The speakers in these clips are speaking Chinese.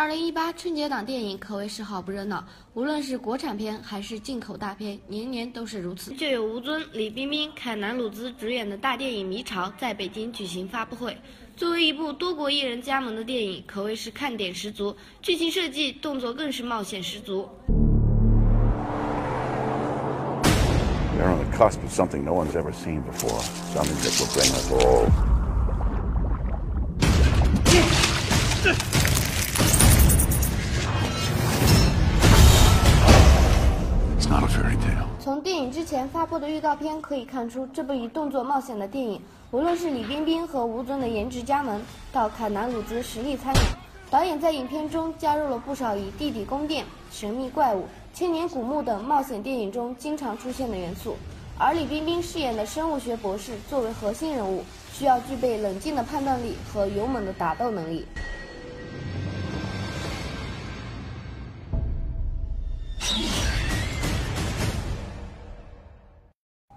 二零一八春节档电影可谓是好不热闹，无论是国产片还是进口大片，年年都是如此。就有吴尊、李冰冰、凯南鲁兹主演的大电影《迷巢》在北京举行发布会。作为一部多国艺人加盟的电影，可谓是看点十足，剧情设计、动作更是冒险十足。They're on the cusp of something no one's ever seen before. Something that will bring us all. 从电影之前发布的预告片可以看出，这部以动作冒险的电影，无论是李冰冰和吴尊的颜值加盟，到凯南鲁兹实力参演，导演在影片中加入了不少以地底宫殿、神秘怪物、千年古墓等冒险电影中经常出现的元素。而李冰冰饰演的生物学博士作为核心人物，需要具备冷静的判断力和勇猛的打斗能力。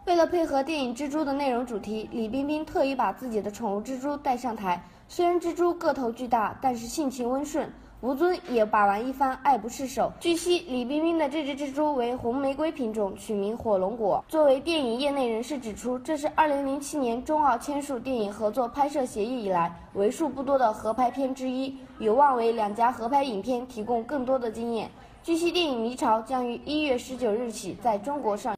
为了配合电影《蜘蛛》的内容主题，李冰冰特意把自己的宠物蜘蛛带上台。虽然蜘蛛个头巨大，但是性情温顺。吴尊也把玩一番，爱不释手。据悉，李冰冰的这只蜘蛛为红玫瑰品种，取名火龙果。作为电影业内人士指出，这是2007年中澳签署电影合作拍摄协议以来为数不多的合拍片之一，有望为两家合拍影片提供更多的经验。据悉，电影《迷巢》将于1月19日起在中国上。